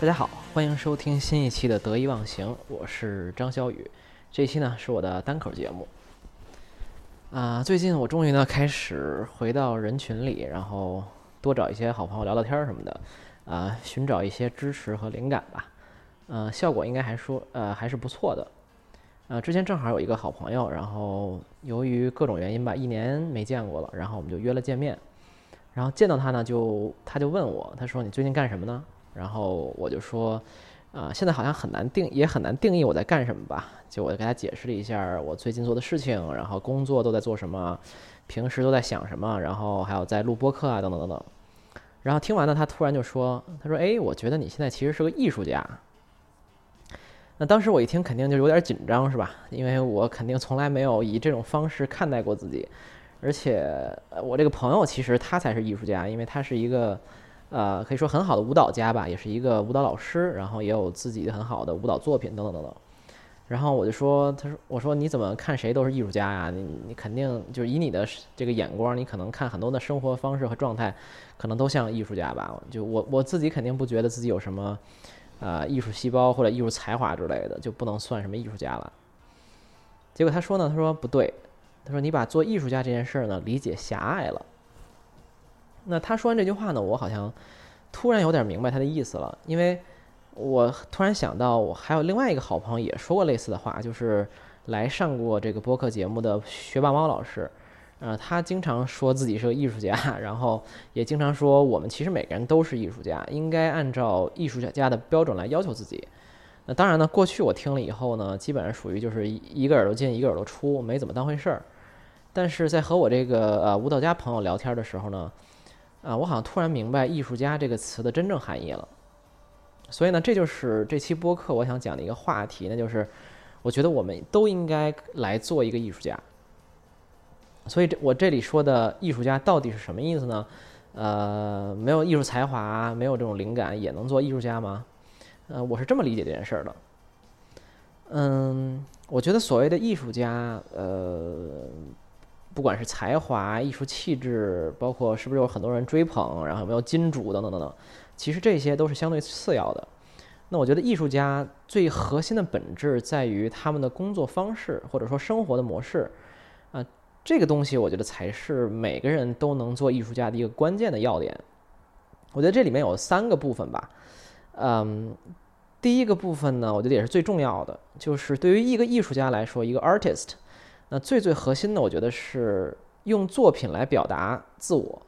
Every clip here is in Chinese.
大家好，欢迎收听新一期的得意忘形，我是张小雨。这期呢是我的单口节目。啊，最近我终于呢开始回到人群里，然后多找一些好朋友聊聊天什么的，啊，寻找一些支持和灵感吧。嗯，效果应该还说呃还是不错的。呃，之前正好有一个好朋友，然后由于各种原因吧，一年没见过了，然后我们就约了见面。然后见到他呢，就他就问我，他说你最近干什么呢？然后我就说，啊，现在好像很难定，也很难定义我在干什么吧。就我给他解释了一下我最近做的事情，然后工作都在做什么，平时都在想什么，然后还有在录播课啊，等等等等。然后听完了，他突然就说，他说，哎，我觉得你现在其实是个艺术家。那当时我一听，肯定就有点紧张，是吧？因为我肯定从来没有以这种方式看待过自己，而且我这个朋友其实他才是艺术家，因为他是一个。呃，可以说很好的舞蹈家吧，也是一个舞蹈老师，然后也有自己很好的舞蹈作品等等等等。然后我就说，他说，我说你怎么看谁都是艺术家呀？你你肯定就是以你的这个眼光，你可能看很多的生活方式和状态，可能都像艺术家吧？就我我自己肯定不觉得自己有什么呃艺术细胞或者艺术才华之类的，就不能算什么艺术家了。结果他说呢，他说不对，他说你把做艺术家这件事儿呢理解狭隘了。那他说完这句话呢，我好像突然有点明白他的意思了，因为我突然想到，我还有另外一个好朋友也说过类似的话，就是来上过这个播客节目的学霸猫老师，呃，他经常说自己是个艺术家，然后也经常说我们其实每个人都是艺术家，应该按照艺术家的标准来要求自己。那当然呢，过去我听了以后呢，基本上属于就是一个耳朵进一个耳朵出，没怎么当回事儿。但是在和我这个呃舞蹈家朋友聊天的时候呢。啊，我好像突然明白“艺术家”这个词的真正含义了。所以呢，这就是这期播客我想讲的一个话题，那就是我觉得我们都应该来做一个艺术家。所以，这我这里说的艺术家到底是什么意思呢？呃，没有艺术才华，没有这种灵感，也能做艺术家吗？呃，我是这么理解这件事儿的。嗯，我觉得所谓的艺术家，呃。不管是才华、艺术气质，包括是不是有很多人追捧，然后有没有金主等等等等，其实这些都是相对次要的。那我觉得艺术家最核心的本质在于他们的工作方式或者说生活的模式啊，这个东西我觉得才是每个人都能做艺术家的一个关键的要点。我觉得这里面有三个部分吧，嗯，第一个部分呢，我觉得也是最重要的，就是对于一个艺术家来说，一个 artist。那最最核心的，我觉得是用作品来表达自我。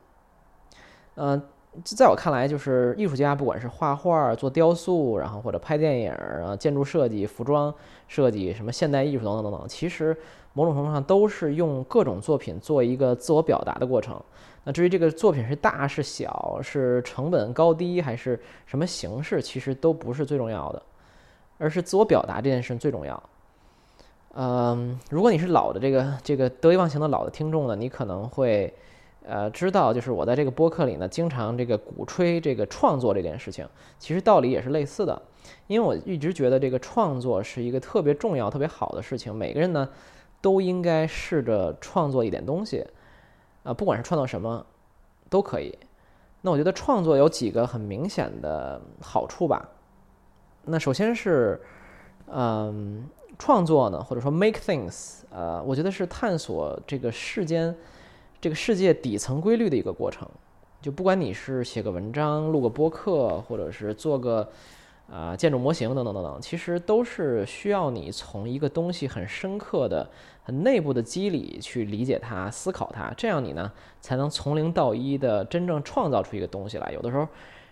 嗯，在我看来，就是艺术家，不管是画画、做雕塑，然后或者拍电影、啊建筑设计、服装设计，什么现代艺术等等等等，其实某种程度上都是用各种作品做一个自我表达的过程。那至于这个作品是大是小，是成本高低还是什么形式，其实都不是最重要的，而是自我表达这件事最重要。嗯，如果你是老的这个这个得意忘形的老的听众呢，你可能会呃知道，就是我在这个播客里呢，经常这个鼓吹这个创作这件事情。其实道理也是类似的，因为我一直觉得这个创作是一个特别重要、特别好的事情。每个人呢都应该试着创作一点东西，啊，不管是创造什么都可以。那我觉得创作有几个很明显的好处吧。那首先是，嗯。创作呢，或者说 make things，呃，我觉得是探索这个世间、这个世界底层规律的一个过程。就不管你是写个文章、录个播客，或者是做个啊建筑模型等等等等，其实都是需要你从一个东西很深刻的、很内部的机理去理解它、思考它，这样你呢才能从零到一的真正创造出一个东西来。有的时候，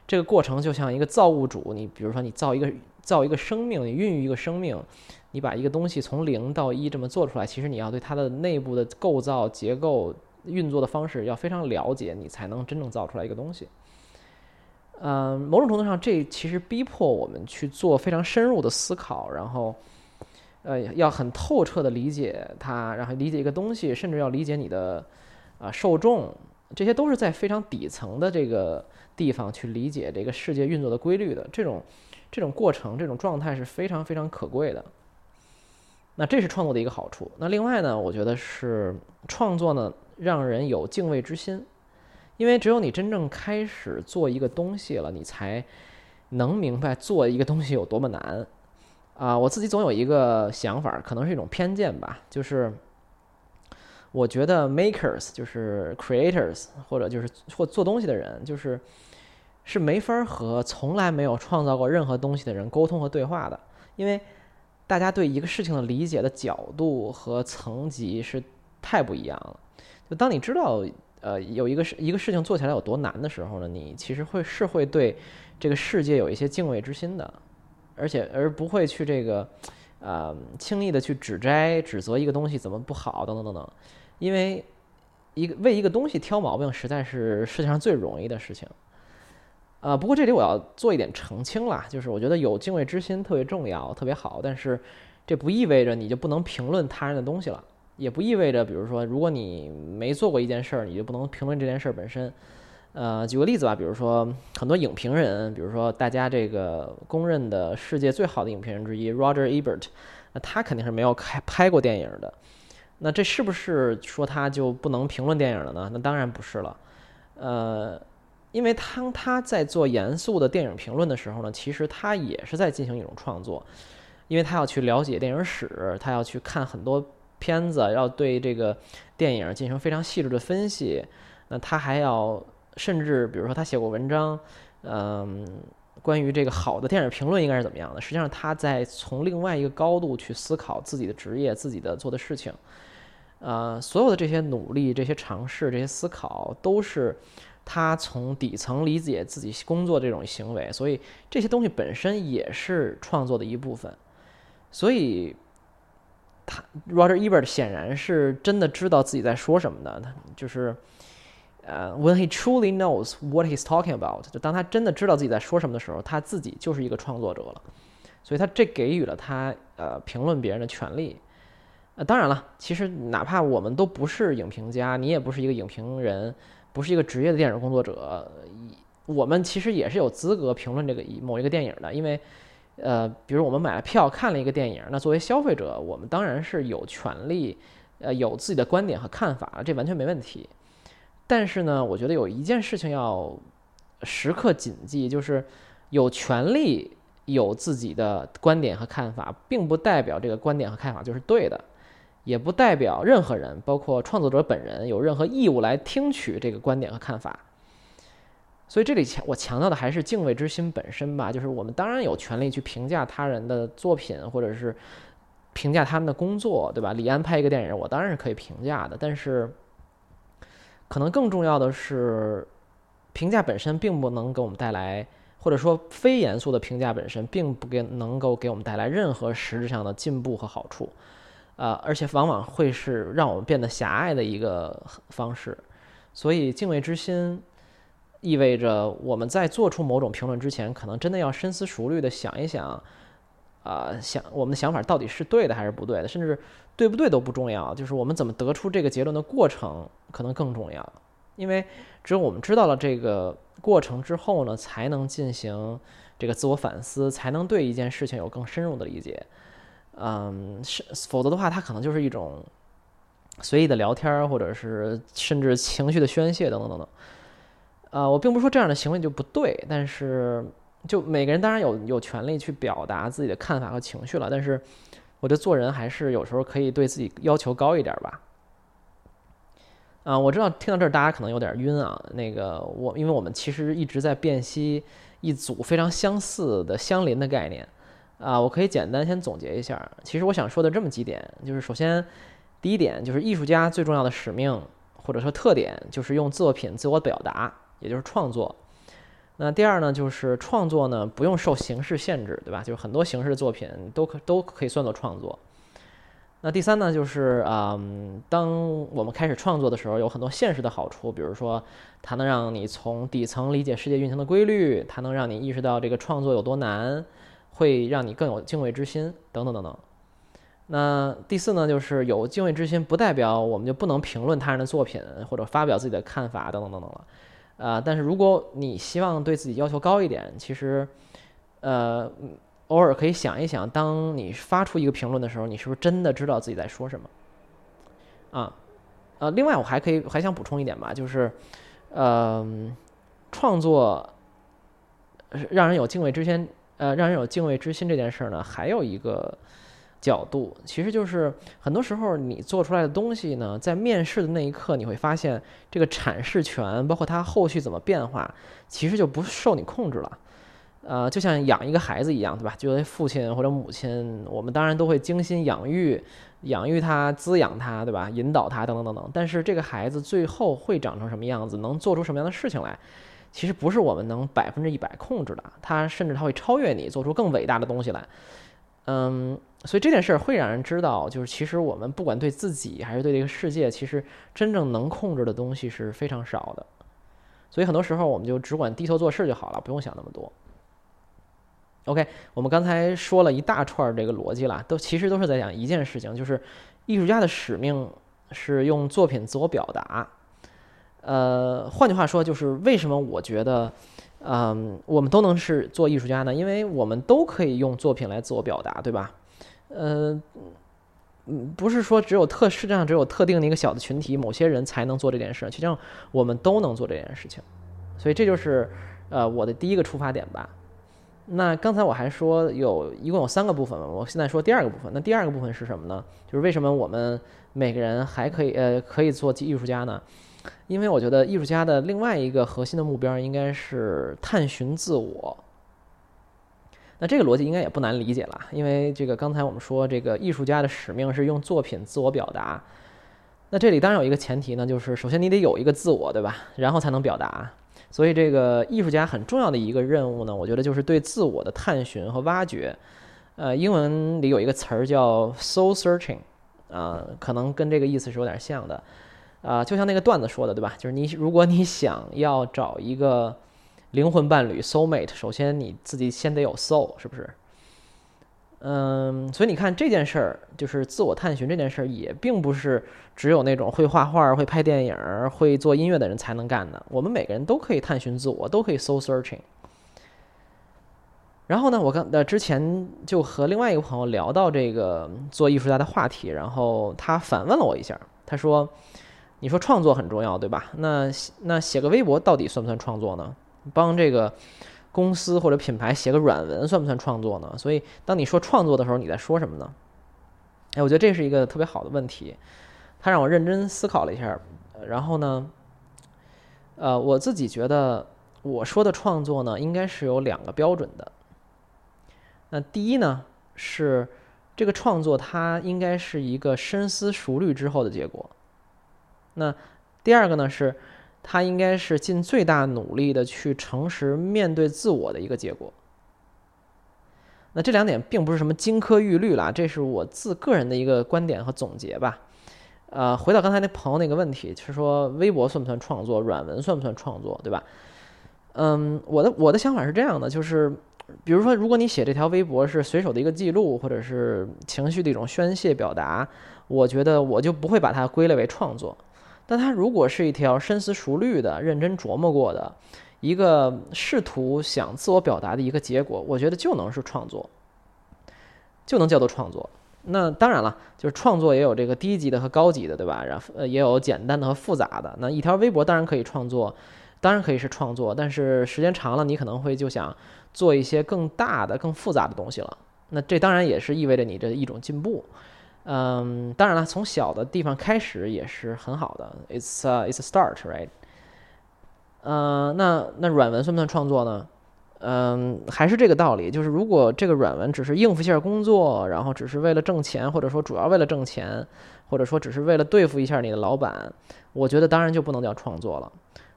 这个过程就像一个造物主，你比如说你造一个造一个生命，你孕育一个生命。你把一个东西从零到一这么做出来，其实你要对它的内部的构造、结构、运作的方式要非常了解，你才能真正造出来一个东西。嗯，某种程度上，这其实逼迫我们去做非常深入的思考，然后，呃，要很透彻的理解它，然后理解一个东西，甚至要理解你的啊受众，这些都是在非常底层的这个地方去理解这个世界运作的规律的。这种这种过程、这种状态是非常非常可贵的。那这是创作的一个好处。那另外呢，我觉得是创作呢，让人有敬畏之心，因为只有你真正开始做一个东西了，你才能明白做一个东西有多么难。啊，我自己总有一个想法，可能是一种偏见吧，就是我觉得 makers 就是 creators 或者就是或做东西的人，就是是没法和从来没有创造过任何东西的人沟通和对话的，因为大家对一个事情的理解的角度和层级是太不一样了。就当你知道呃有一个事一个事情做起来有多难的时候呢，你其实会是会对这个世界有一些敬畏之心的。而且而不会去这个，呃，轻易的去指摘、指责一个东西怎么不好等等等等，因为一个为一个东西挑毛病，实在是世界上最容易的事情。呃，不过这里我要做一点澄清啦，就是我觉得有敬畏之心特别重要，特别好，但是这不意味着你就不能评论他人的东西了，也不意味着，比如说，如果你没做过一件事儿，你就不能评论这件事儿本身。呃，举个例子吧，比如说很多影评人，比如说大家这个公认的世界最好的影评人之一 Roger Ebert，那他肯定是没有开拍过电影的。那这是不是说他就不能评论电影了呢？那当然不是了。呃，因为当他在做严肃的电影评论的时候呢，其实他也是在进行一种创作，因为他要去了解电影史，他要去看很多片子，要对这个电影进行非常细致的分析。那他还要。甚至比如说他写过文章，嗯，关于这个好的电影评论应该是怎么样的？实际上他在从另外一个高度去思考自己的职业、自己的做的事情，呃，所有的这些努力、这些尝试、这些思考，都是他从底层理解自己工作这种行为，所以这些东西本身也是创作的一部分。所以他 Roger Ebert 显然是真的知道自己在说什么的，他就是。呃，when he truly knows what he's talking about，就当他真的知道自己在说什么的时候，他自己就是一个创作者了，所以他这给予了他呃评论别人的权利。呃，当然了，其实哪怕我们都不是影评家，你也不是一个影评人，不是一个职业的电影工作者，我们其实也是有资格评论这个某一个电影的，因为呃，比如我们买了票看了一个电影，那作为消费者，我们当然是有权利呃有自己的观点和看法，这完全没问题。但是呢，我觉得有一件事情要时刻谨记，就是有权利有自己的观点和看法，并不代表这个观点和看法就是对的，也不代表任何人，包括创作者本人，有任何义务来听取这个观点和看法。所以这里强我强调的还是敬畏之心本身吧，就是我们当然有权利去评价他人的作品，或者是评价他们的工作，对吧？李安拍一个电影，我当然是可以评价的，但是。可能更重要的是，评价本身并不能给我们带来，或者说非严肃的评价本身并不给能够给我们带来任何实质上的进步和好处，呃，而且往往会是让我们变得狭隘的一个方式。所以敬畏之心意味着我们在做出某种评论之前，可能真的要深思熟虑的想一想。啊，想我们的想法到底是对的还是不对的，甚至对不对都不重要，就是我们怎么得出这个结论的过程可能更重要。因为只有我们知道了这个过程之后呢，才能进行这个自我反思，才能对一件事情有更深入的理解。嗯，是，否则的话，它可能就是一种随意的聊天，或者是甚至情绪的宣泄等等等等。啊，我并不是说这样的行为就不对，但是。就每个人当然有有权利去表达自己的看法和情绪了，但是我觉得做人还是有时候可以对自己要求高一点吧。啊，我知道听到这儿大家可能有点晕啊。那个我因为我们其实一直在辨析一组非常相似的相邻的概念啊，我可以简单先总结一下。其实我想说的这么几点，就是首先第一点就是艺术家最重要的使命或者说特点就是用作品自我表达，也就是创作。那第二呢，就是创作呢不用受形式限制，对吧？就是很多形式的作品都可都可以算作创作。那第三呢，就是嗯，当我们开始创作的时候，有很多现实的好处，比如说它能让你从底层理解世界运行的规律，它能让你意识到这个创作有多难，会让你更有敬畏之心，等等等等。那第四呢，就是有敬畏之心，不代表我们就不能评论他人的作品或者发表自己的看法，等等等等了。啊，但是如果你希望对自己要求高一点，其实，呃，偶尔可以想一想，当你发出一个评论的时候，你是不是真的知道自己在说什么？啊，呃，另外我还可以还想补充一点吧，就是，呃，创作让人有敬畏之心，呃，让人有敬畏之心这件事儿呢，还有一个角度，其实就是很多时候你做出来的东西呢，在面试的那一刻，你会发现这个阐释权，包括它后续怎么变化，其实就不受你控制了。呃，就像养一个孩子一样，对吧？作为父亲或者母亲，我们当然都会精心养育、养育他、滋养他，对吧？引导他等等等等。但是这个孩子最后会长成什么样子，能做出什么样的事情来，其实不是我们能百分之一百控制的。它甚至它会超越你，做出更伟大的东西来。嗯，所以这件事儿会让人知道，就是其实我们不管对自己还是对这个世界，其实真正能控制的东西是非常少的。所以很多时候我们就只管低头做事就好了，不用想那么多。OK，我们刚才说了一大串这个逻辑了，都其实都是在讲一件事情，就是艺术家的使命是用作品自我表达。呃，换句话说，就是为什么我觉得，嗯，我们都能是做艺术家呢？因为我们都可以用作品来自我表达，对吧？呃，嗯，不是说只有特世界上只有特定的一个小的群体，某些人才能做这件事，实际上我们都能做这件事情。所以这就是呃我的第一个出发点吧。那刚才我还说有一共有三个部分嘛，我现在说第二个部分。那第二个部分是什么呢？就是为什么我们每个人还可以呃可以做艺术家呢？因为我觉得艺术家的另外一个核心的目标应该是探寻自我。那这个逻辑应该也不难理解了，因为这个刚才我们说这个艺术家的使命是用作品自我表达。那这里当然有一个前提呢，就是首先你得有一个自我，对吧？然后才能表达。所以，这个艺术家很重要的一个任务呢，我觉得就是对自我的探寻和挖掘。呃，英文里有一个词儿叫 soul searching，啊，可能跟这个意思是有点像的。啊，就像那个段子说的，对吧？就是你如果你想要找一个灵魂伴侣 soul mate，首先你自己先得有 soul，是不是？嗯，所以你看这件事儿，就是自我探寻这件事儿，也并不是只有那种会画画、会拍电影、会做音乐的人才能干的。我们每个人都可以探寻自我，都可以 soul searching。然后呢，我刚呃之前就和另外一个朋友聊到这个做艺术家的话题，然后他反问了我一下，他说：“你说创作很重要，对吧？那那写个微博到底算不算创作呢？帮这个？”公司或者品牌写个软文算不算创作呢？所以当你说创作的时候，你在说什么呢？哎，我觉得这是一个特别好的问题，他让我认真思考了一下。然后呢，呃，我自己觉得我说的创作呢，应该是有两个标准的。那第一呢，是这个创作它应该是一个深思熟虑之后的结果。那第二个呢是。他应该是尽最大努力的去诚实面对自我的一个结果。那这两点并不是什么金科玉律啦，这是我自个人的一个观点和总结吧。呃，回到刚才那朋友那个问题，就是说微博算不算创作，软文算不算创作，对吧？嗯，我的我的想法是这样的，就是比如说，如果你写这条微博是随手的一个记录，或者是情绪的一种宣泄表达，我觉得我就不会把它归类为创作。但它如果是一条深思熟虑的、认真琢磨过的一个试图想自我表达的一个结果，我觉得就能是创作，就能叫做创作。那当然了，就是创作也有这个低级的和高级的，对吧？然后呃也有简单的和复杂的。那一条微博当然可以创作，当然可以是创作，但是时间长了，你可能会就想做一些更大的、更复杂的东西了。那这当然也是意味着你的一种进步。嗯，当然了，从小的地方开始也是很好的。It's a it's a start, right？嗯，那那软文算不算创作呢？嗯，还是这个道理，就是如果这个软文只是应付一下工作，然后只是为了挣钱，或者说主要为了挣钱，或者说只是为了对付一下你的老板，我觉得当然就不能叫创作了。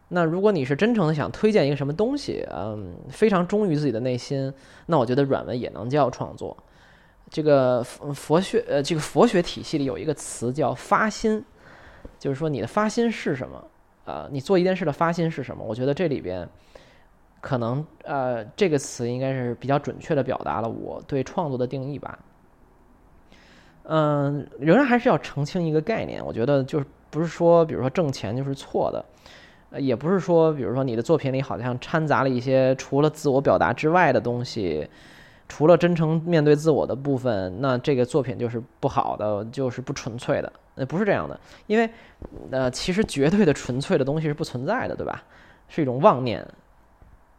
那如果你是真诚的想推荐一个什么东西，嗯，非常忠于自己的内心，那我觉得软文也能叫创作。这个佛学呃，这个佛学体系里有一个词叫发心，就是说你的发心是什么啊？你做一件事的发心是什么？我觉得这里边可能呃，这个词应该是比较准确的表达了我对创作的定义吧。嗯，仍然还是要澄清一个概念，我觉得就是不是说，比如说挣钱就是错的，呃，也不是说，比如说你的作品里好像掺杂了一些除了自我表达之外的东西。除了真诚面对自我的部分，那这个作品就是不好的，就是不纯粹的。那不是这样的，因为，呃，其实绝对的纯粹的东西是不存在的，对吧？是一种妄念。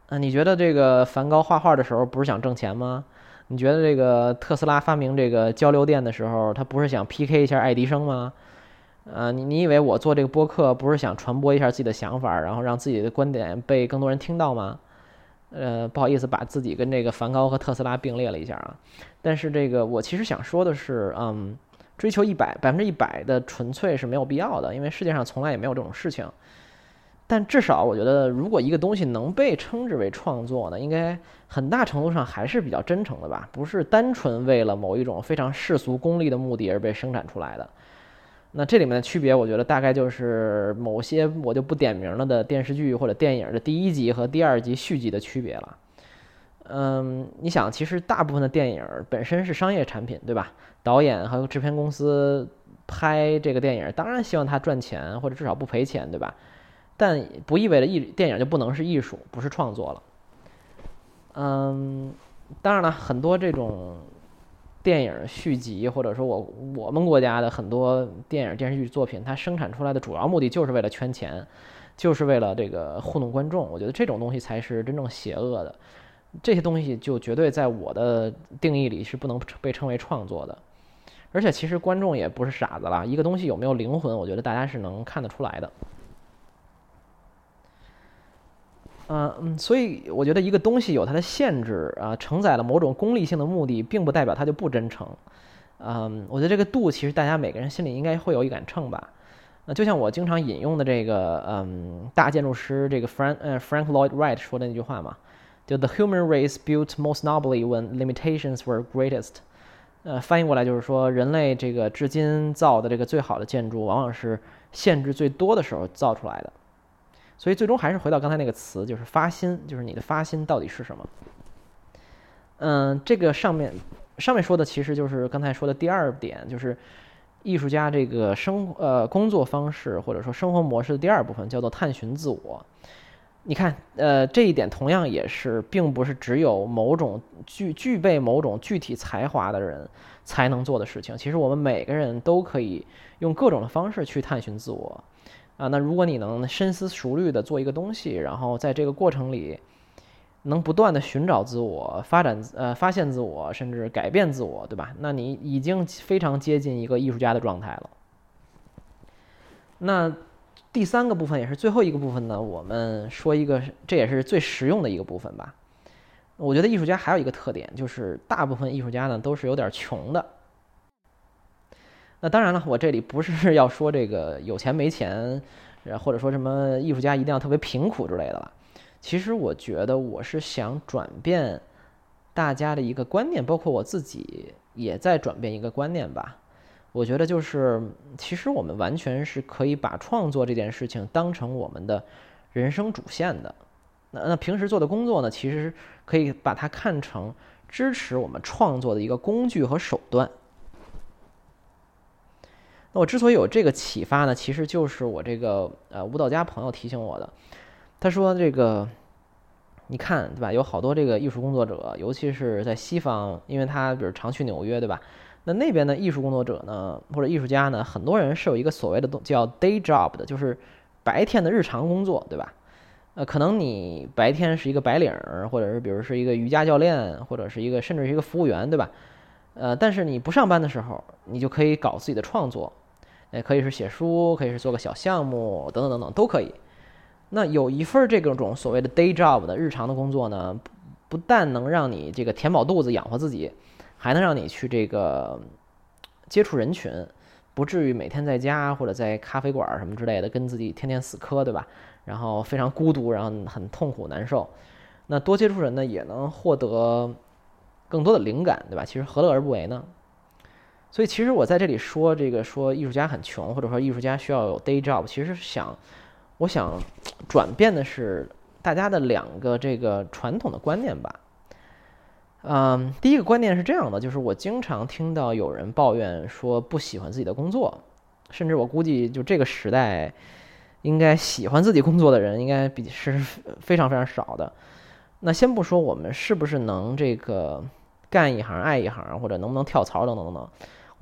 啊，你觉得这个梵高画画的时候不是想挣钱吗？你觉得这个特斯拉发明这个交流电的时候，他不是想 PK 一下爱迪生吗？呃，你你以为我做这个播客不是想传播一下自己的想法，然后让自己的观点被更多人听到吗？呃，不好意思，把自己跟这个梵高和特斯拉并列了一下啊。但是这个我其实想说的是，嗯，追求一百百分之一百的纯粹是没有必要的，因为世界上从来也没有这种事情。但至少我觉得，如果一个东西能被称之为创作呢，应该很大程度上还是比较真诚的吧，不是单纯为了某一种非常世俗功利的目的而被生产出来的。那这里面的区别，我觉得大概就是某些我就不点名了的电视剧或者电影的第一集和第二集续集的区别了。嗯，你想，其实大部分的电影本身是商业产品，对吧？导演和制片公司拍这个电影，当然希望它赚钱或者至少不赔钱，对吧？但不意味着艺电影就不能是艺术，不是创作了。嗯，当然了，很多这种。电影续集，或者说我我们国家的很多电影电视剧作品，它生产出来的主要目的就是为了圈钱，就是为了这个糊弄观众。我觉得这种东西才是真正邪恶的，这些东西就绝对在我的定义里是不能被称为创作的。而且其实观众也不是傻子啦，一个东西有没有灵魂，我觉得大家是能看得出来的。嗯嗯，所以我觉得一个东西有它的限制啊，承载了某种功利性的目的，并不代表它就不真诚。嗯，我觉得这个度其实大家每个人心里应该会有一杆秤吧。那就像我经常引用的这个嗯大建筑师这个 Frank 呃 Frank Lloyd Wright 说的那句话嘛，就 The human race built most nobly when limitations were greatest。呃，翻译过来就是说，人类这个至今造的这个最好的建筑，往往是限制最多的时候造出来的。所以最终还是回到刚才那个词，就是发心，就是你的发心到底是什么？嗯，这个上面上面说的其实就是刚才说的第二点，就是艺术家这个生呃工作方式或者说生活模式的第二部分叫做探寻自我。你看，呃，这一点同样也是，并不是只有某种具具备某种具体才华的人才能做的事情。其实我们每个人都可以用各种的方式去探寻自我。啊，那如果你能深思熟虑的做一个东西，然后在这个过程里，能不断的寻找自我、发展呃发现自我，甚至改变自我，对吧？那你已经非常接近一个艺术家的状态了。那第三个部分也是最后一个部分呢，我们说一个，这也是最实用的一个部分吧。我觉得艺术家还有一个特点，就是大部分艺术家呢都是有点穷的。那当然了，我这里不是 要说这个有钱没钱，或者说什么艺术家一定要特别贫苦之类的了。其实我觉得我是想转变大家的一个观念，包括我自己也在转变一个观念吧。我觉得就是，其实我们完全是可以把创作这件事情当成我们的人生主线的。那那平时做的工作呢，其实可以把它看成支持我们创作的一个工具和手段。那我之所以有这个启发呢，其实就是我这个呃舞蹈家朋友提醒我的。他说：“这个，你看对吧？有好多这个艺术工作者，尤其是在西方，因为他比如常去纽约，对吧？那那边的艺术工作者呢，或者艺术家呢，很多人是有一个所谓的叫 day job 的，就是白天的日常工作，对吧？呃，可能你白天是一个白领，或者是比如是一个瑜伽教练，或者是一个甚至是一个服务员，对吧？呃，但是你不上班的时候，你就可以搞自己的创作。”也可以是写书，可以是做个小项目，等等等等都可以。那有一份这种所谓的 day job 的日常的工作呢，不但能让你这个填饱肚子养活自己，还能让你去这个接触人群，不至于每天在家或者在咖啡馆什么之类的跟自己天天死磕，对吧？然后非常孤独，然后很痛苦难受。那多接触人呢，也能获得更多的灵感，对吧？其实何乐而不为呢？所以，其实我在这里说这个，说艺术家很穷，或者说艺术家需要有 day job，其实想，我想转变的是大家的两个这个传统的观念吧。嗯，第一个观念是这样的，就是我经常听到有人抱怨说不喜欢自己的工作，甚至我估计就这个时代，应该喜欢自己工作的人应该比是非常非常少的。那先不说我们是不是能这个干一行爱一行，或者能不能跳槽等等等等。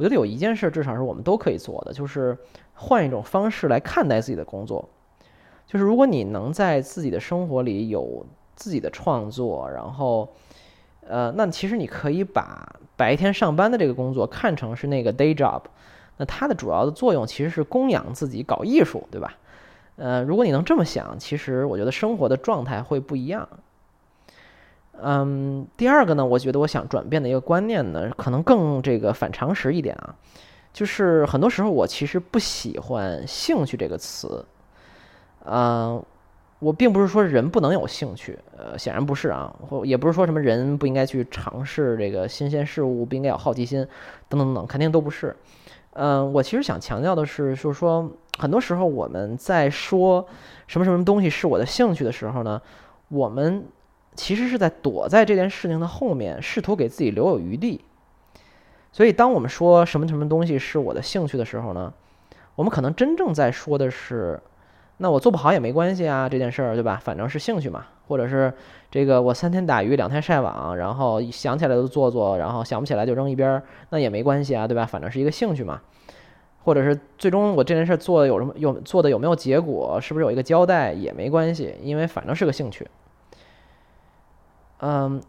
我觉得有一件事，至少是我们都可以做的，就是换一种方式来看待自己的工作。就是如果你能在自己的生活里有自己的创作，然后，呃，那其实你可以把白天上班的这个工作看成是那个 day job，那它的主要的作用其实是供养自己搞艺术，对吧？呃，如果你能这么想，其实我觉得生活的状态会不一样。嗯，第二个呢，我觉得我想转变的一个观念呢，可能更这个反常识一点啊，就是很多时候我其实不喜欢“兴趣”这个词。嗯，我并不是说人不能有兴趣，呃，显然不是啊，或也不是说什么人不应该去尝试这个新鲜事物，不应该有好奇心，等等等等，肯定都不是。嗯，我其实想强调的是，就是说，很多时候我们在说什么什么东西是我的兴趣的时候呢，我们其实是在躲在这件事情的后面，试图给自己留有余地。所以，当我们说什么什么东西是我的兴趣的时候呢，我们可能真正在说的是，那我做不好也没关系啊，这件事儿，对吧？反正是兴趣嘛，或者是这个我三天打鱼两天晒网，然后想起来就做做，然后想不起来就扔一边，那也没关系啊，对吧？反正是一个兴趣嘛。或者是最终我这件事做的有什么有做的有没有结果，是不是有一个交代也没关系，因为反正是个兴趣。嗯，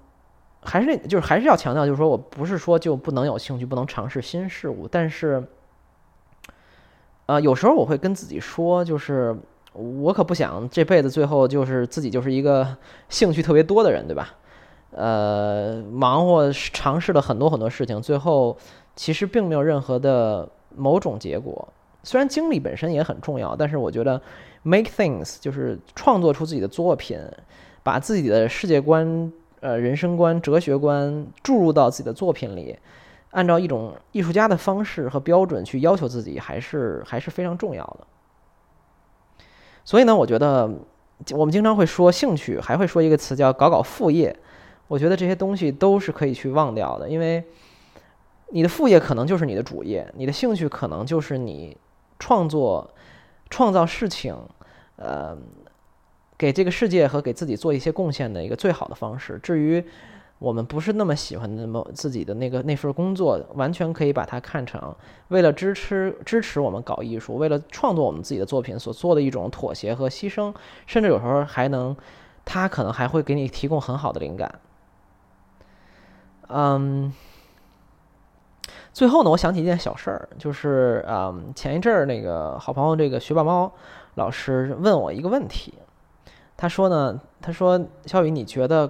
还是就是还是要强调，就是说我不是说就不能有兴趣，不能尝试新事物，但是，呃，有时候我会跟自己说，就是我可不想这辈子最后就是自己就是一个兴趣特别多的人，对吧？呃，忙活尝试了很多很多事情，最后其实并没有任何的。某种结果，虽然经历本身也很重要，但是我觉得 make things 就是创作出自己的作品，把自己的世界观、呃人生观、哲学观注入到自己的作品里，按照一种艺术家的方式和标准去要求自己，还是还是非常重要的。所以呢，我觉得我们经常会说兴趣，还会说一个词叫搞搞副业。我觉得这些东西都是可以去忘掉的，因为。你的副业可能就是你的主业，你的兴趣可能就是你创作、创造事情，呃，给这个世界和给自己做一些贡献的一个最好的方式。至于我们不是那么喜欢那么自己的那个那份工作，完全可以把它看成为了支持支持我们搞艺术，为了创作我们自己的作品所做的一种妥协和牺牲，甚至有时候还能，它可能还会给你提供很好的灵感。嗯。最后呢，我想起一件小事儿，就是嗯，前一阵儿那个好朋友这个学霸猫老师问我一个问题，他说呢，他说小雨，你觉得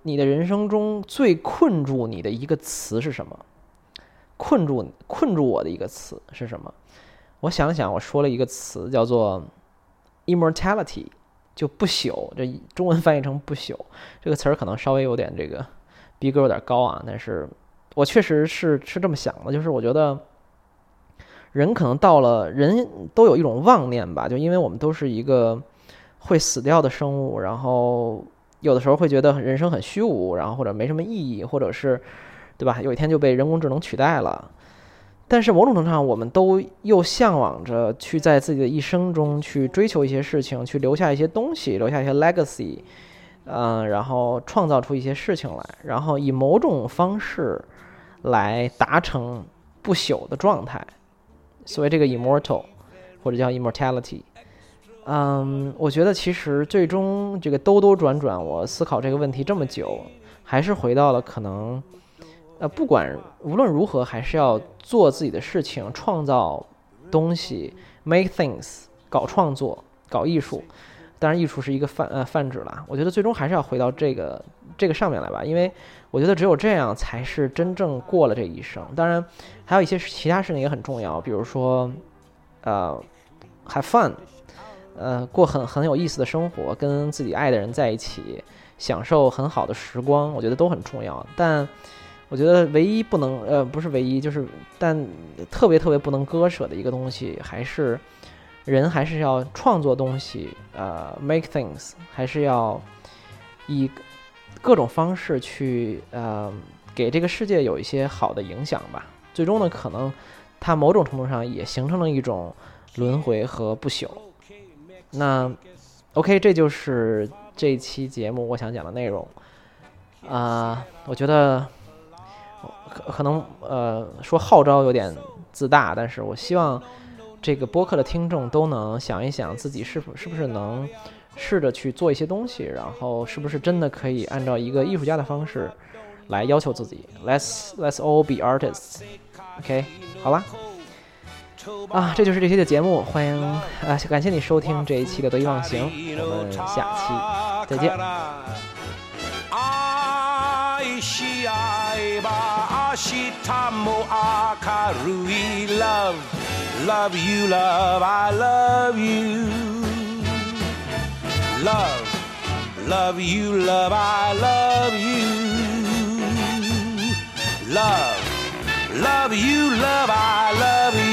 你的人生中最困住你的一个词是什么？困住困住我的一个词是什么？我想想，我说了一个词叫做 immortality，就不朽。这中文翻译成不朽这个词儿可能稍微有点这个逼格有点高啊，但是。我确实是是这么想的，就是我觉得人可能到了，人都有一种妄念吧，就因为我们都是一个会死掉的生物，然后有的时候会觉得人生很虚无，然后或者没什么意义，或者是对吧？有一天就被人工智能取代了。但是某种程度上，我们都又向往着去在自己的一生中去追求一些事情，去留下一些东西，留下一些 legacy，嗯，然后创造出一些事情来，然后以某种方式。来达成不朽的状态，所谓这个 immortal 或者叫 immortality，嗯，我觉得其实最终这个兜兜转转，我思考这个问题这么久，还是回到了可能，呃，不管无论如何，还是要做自己的事情，创造东西，make things，搞创作，搞艺术。当然，艺术是一个泛呃泛指了。我觉得最终还是要回到这个这个上面来吧，因为我觉得只有这样才是真正过了这一生。当然，还有一些其他事情也很重要，比如说，呃，have fun，呃，过很很有意思的生活，跟自己爱的人在一起，享受很好的时光，我觉得都很重要。但我觉得唯一不能呃不是唯一，就是但特别特别不能割舍的一个东西还是。人还是要创作东西，呃，make things，还是要以各种方式去呃给这个世界有一些好的影响吧。最终呢，可能它某种程度上也形成了一种轮回和不朽。那 OK，这就是这期节目我想讲的内容。啊，我觉得可可能呃说号召有点自大，但是我希望。这个播客的听众都能想一想，自己是否是不是能试着去做一些东西，然后是不是真的可以按照一个艺术家的方式来要求自己？Let's let's all be artists。OK，好啦，啊，这就是这期的节目，欢迎啊，感谢你收听这一期的得意忘形，我们下期再见。love you, love, I love you. Love, love you, love, I love you. Love. love you, love, I love you.